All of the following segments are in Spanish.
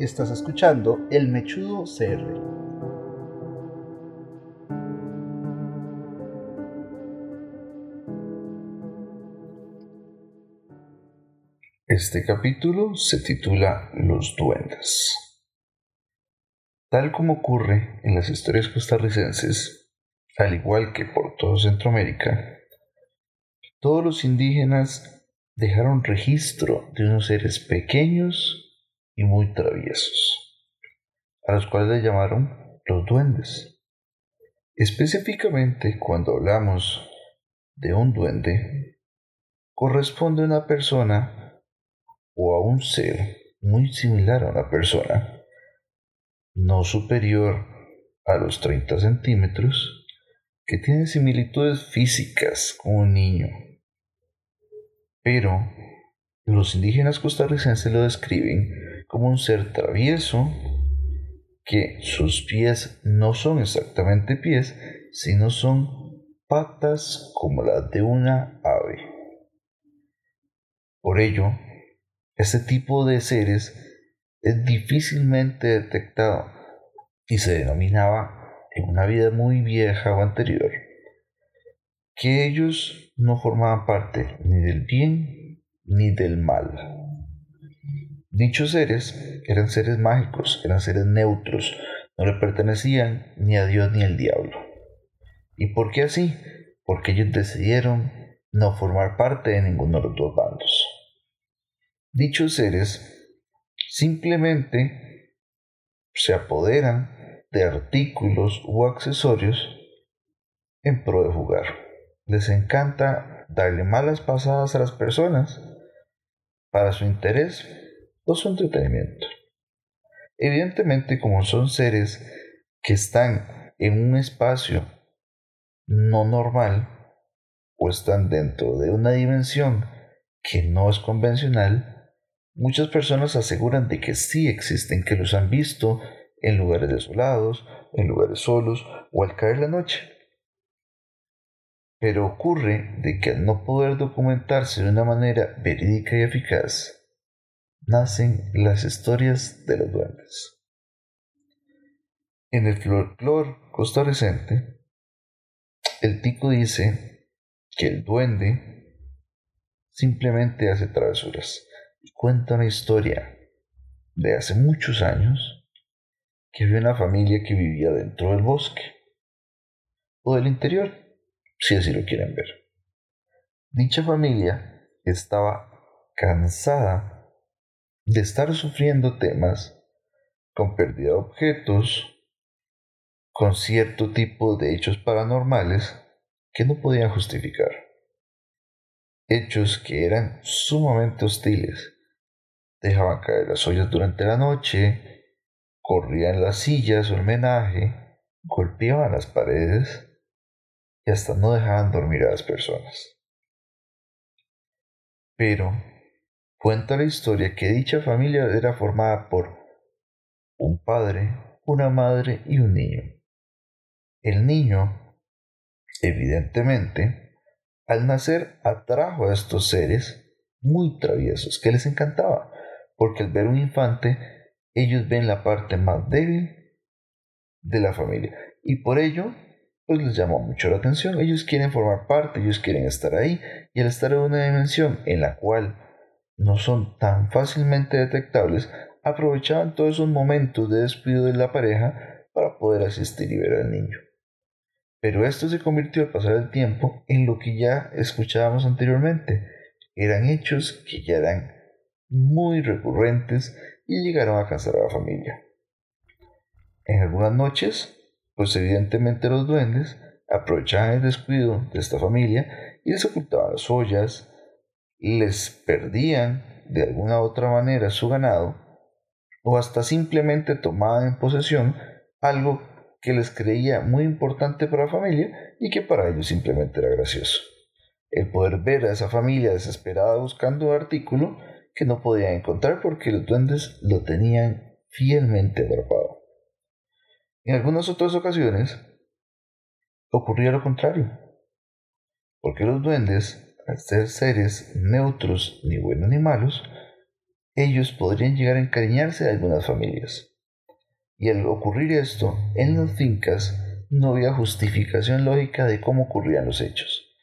Estás escuchando El Mechudo CR. Este capítulo se titula Los duendes. Tal como ocurre en las historias costarricenses, al igual que por todo Centroamérica, todos los indígenas dejaron registro de unos seres pequeños y muy traviesos, a los cuales le llamaron los duendes. Específicamente cuando hablamos de un duende, corresponde a una persona o a un ser muy similar a una persona, no superior a los 30 centímetros, que tiene similitudes físicas con un niño pero los indígenas costarricenses lo describen como un ser travieso, que sus pies no son exactamente pies, sino son patas como las de una ave. Por ello, este tipo de seres es difícilmente detectado y se denominaba en una vida muy vieja o anterior que ellos no formaban parte ni del bien ni del mal. Dichos seres eran seres mágicos, eran seres neutros, no le pertenecían ni a Dios ni al diablo. ¿Y por qué así? Porque ellos decidieron no formar parte de ninguno de los dos bandos. Dichos seres simplemente se apoderan de artículos u accesorios en pro de jugar les encanta darle malas pasadas a las personas para su interés o su entretenimiento. Evidentemente, como son seres que están en un espacio no normal o están dentro de una dimensión que no es convencional, muchas personas aseguran de que sí existen, que los han visto en lugares desolados, en lugares solos o al caer la noche. Pero ocurre de que al no poder documentarse de una manera verídica y eficaz, nacen las historias de los duendes. En el folclore costarricense, el tico dice que el duende simplemente hace travesuras y cuenta una historia de hace muchos años que había una familia que vivía dentro del bosque o del interior si así lo quieren ver. Dicha familia estaba cansada de estar sufriendo temas con pérdida de objetos, con cierto tipo de hechos paranormales que no podían justificar. Hechos que eran sumamente hostiles. Dejaban caer las ollas durante la noche, corrían las sillas o el menaje, golpeaban las paredes y hasta no dejaban dormir a las personas. Pero cuenta la historia que dicha familia era formada por un padre, una madre y un niño. El niño, evidentemente, al nacer atrajo a estos seres muy traviesos que les encantaba, porque al ver un infante ellos ven la parte más débil de la familia y por ello pues les llama mucho la atención. Ellos quieren formar parte, ellos quieren estar ahí y al estar en una dimensión en la cual no son tan fácilmente detectables, aprovechaban todos esos momentos de despido de la pareja para poder asistir y ver al niño. Pero esto se convirtió al pasar el tiempo en lo que ya escuchábamos anteriormente. Eran hechos que ya eran muy recurrentes y llegaron a cansar a la familia. En algunas noches pues evidentemente los duendes aprovechaban el descuido de esta familia y les ocultaban las ollas, les perdían de alguna otra manera su ganado o hasta simplemente tomaban en posesión algo que les creía muy importante para la familia y que para ellos simplemente era gracioso. El poder ver a esa familia desesperada buscando un artículo que no podían encontrar porque los duendes lo tenían fielmente atrapado. En algunas otras ocasiones ocurría lo contrario, porque los duendes, al ser seres neutros, ni buenos ni malos, ellos podrían llegar a encariñarse de algunas familias. Y al ocurrir esto, en las fincas no había justificación lógica de cómo ocurrían los hechos.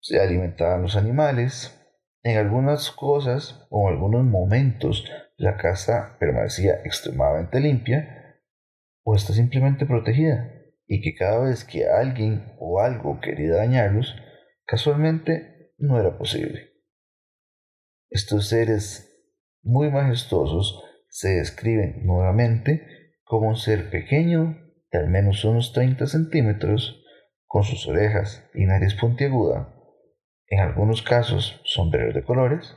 Se alimentaban los animales, en algunas cosas o en algunos momentos la casa permanecía extremadamente limpia o está simplemente protegida y que cada vez que alguien o algo quería dañarlos, casualmente no era posible. Estos seres muy majestuosos se describen nuevamente como un ser pequeño de al menos unos 30 centímetros, con sus orejas y nariz puntiaguda, en algunos casos sombreros de colores,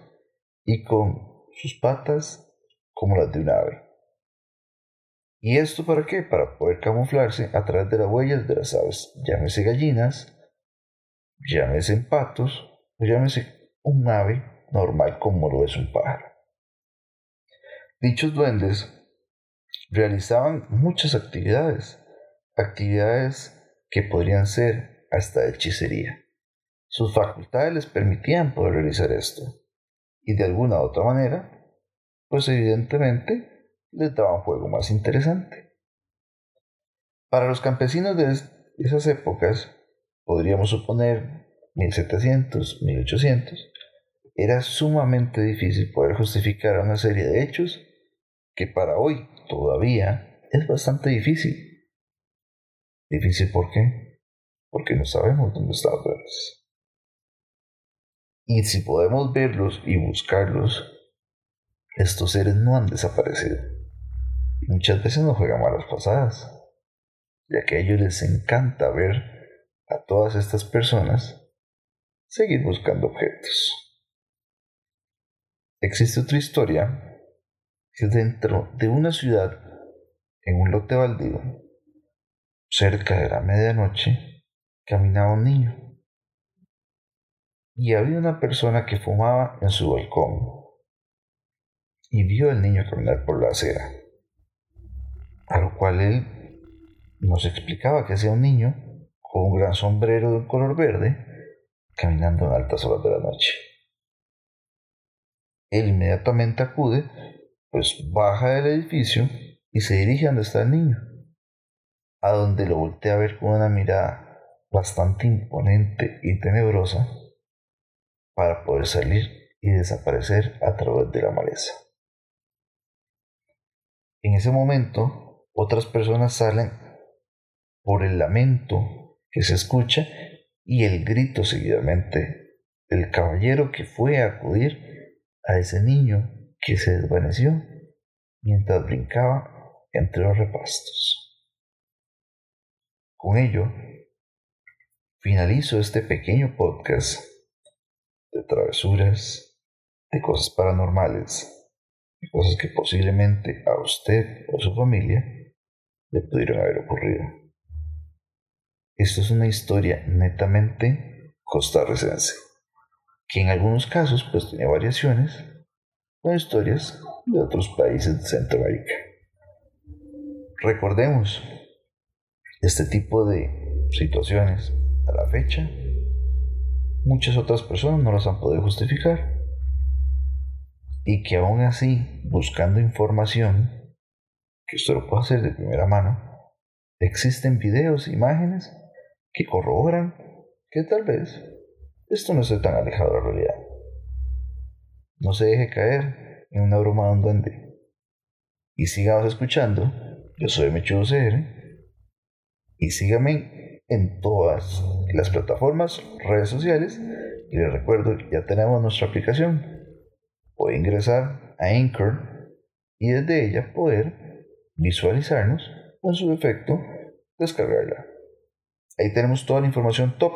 y con sus patas como las de un ave. ¿Y esto para qué? Para poder camuflarse a través de las huellas de las aves, llámese gallinas, llámese patos, llámese un ave normal como lo es un pájaro. Dichos duendes realizaban muchas actividades, actividades que podrían ser hasta hechicería. Sus facultades les permitían poder realizar esto, y de alguna u otra manera, pues evidentemente les daban un juego más interesante. Para los campesinos de esas épocas, podríamos suponer 1700, 1800, era sumamente difícil poder justificar una serie de hechos que para hoy todavía es bastante difícil. Difícil ¿por qué? Porque no sabemos dónde están los Y si podemos verlos y buscarlos, estos seres no han desaparecido. Muchas veces nos juegan malas pasadas, ya que a ellos les encanta ver a todas estas personas seguir buscando objetos. Existe otra historia que dentro de una ciudad, en un lote baldío, Cerca de la medianoche caminaba un niño y había una persona que fumaba en su balcón y vio al niño caminar por la acera, a lo cual él nos explicaba que hacía un niño con un gran sombrero de color verde caminando en altas horas de la noche. Él inmediatamente acude, pues baja del edificio y se dirige a donde está el niño a donde lo voltea a ver con una mirada bastante imponente y tenebrosa para poder salir y desaparecer a través de la maleza. En ese momento, otras personas salen por el lamento que se escucha y el grito seguidamente del caballero que fue a acudir a ese niño que se desvaneció mientras brincaba entre los repastos. Con ello, finalizo este pequeño podcast de travesuras, de cosas paranormales, de cosas que posiblemente a usted o su familia le pudieron haber ocurrido. Esto es una historia netamente costarricense, que en algunos casos pues tiene variaciones con historias de otros países de Centroamérica. Recordemos este tipo de situaciones a la fecha, muchas otras personas no las han podido justificar. Y que aún así, buscando información, que usted lo puede hacer de primera mano, existen videos, imágenes que corroboran que tal vez esto no esté tan alejado de la realidad. No se deje caer en una broma de un duende. Y sigamos escuchando. Yo soy Mechudo CR y síganme en todas las plataformas, redes sociales. Y les recuerdo ya tenemos nuestra aplicación. Puede ingresar a Anchor y desde ella poder visualizarnos o en su defecto descargarla. Ahí tenemos toda la información top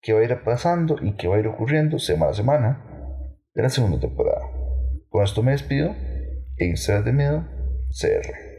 que va a ir pasando y que va a ir ocurriendo semana a semana de la segunda temporada. Con esto me despido. En de Miedo, CR.